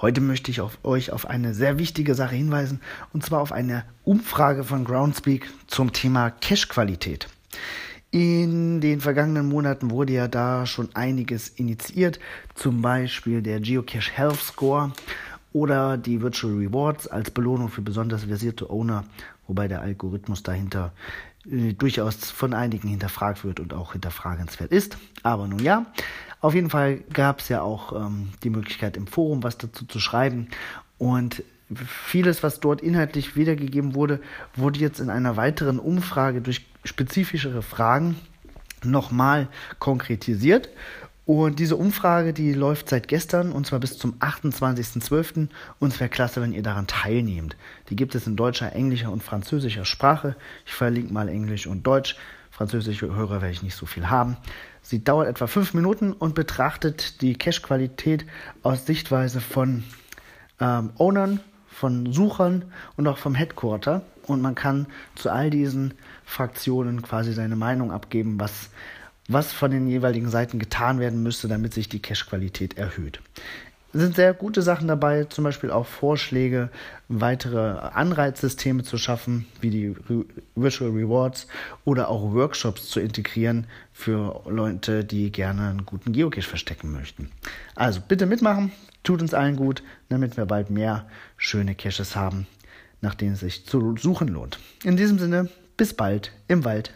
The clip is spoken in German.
Heute möchte ich auf euch auf eine sehr wichtige Sache hinweisen, und zwar auf eine Umfrage von Groundspeak zum Thema Cache-Qualität. In den vergangenen Monaten wurde ja da schon einiges initiiert, zum Beispiel der Geocache Health Score oder die Virtual Rewards als Belohnung für besonders versierte Owner, wobei der Algorithmus dahinter äh, durchaus von einigen hinterfragt wird und auch hinterfragenswert ist. Aber nun ja, auf jeden Fall gab es ja auch ähm, die Möglichkeit im Forum was dazu zu schreiben und vieles, was dort inhaltlich wiedergegeben wurde, wurde jetzt in einer weiteren Umfrage durch spezifischere Fragen nochmal konkretisiert. Und diese Umfrage, die läuft seit gestern und zwar bis zum 28.12. Und es wäre klasse, wenn ihr daran teilnehmt. Die gibt es in deutscher, englischer und französischer Sprache. Ich verlinke mal Englisch und Deutsch. Französische Hörer werde ich nicht so viel haben. Sie dauert etwa fünf Minuten und betrachtet die Cache-Qualität aus Sichtweise von ähm, Ownern, von Suchern und auch vom Headquarter. Und man kann zu all diesen Fraktionen quasi seine Meinung abgeben, was was von den jeweiligen Seiten getan werden müsste, damit sich die Cache-Qualität erhöht. Sind sehr gute Sachen dabei, zum Beispiel auch Vorschläge, weitere Anreizsysteme zu schaffen, wie die Re Virtual Rewards oder auch Workshops zu integrieren für Leute, die gerne einen guten Geocache verstecken möchten. Also bitte mitmachen, tut uns allen gut, damit wir bald mehr schöne Caches haben, nach denen es sich zu suchen lohnt. In diesem Sinne, bis bald im Wald.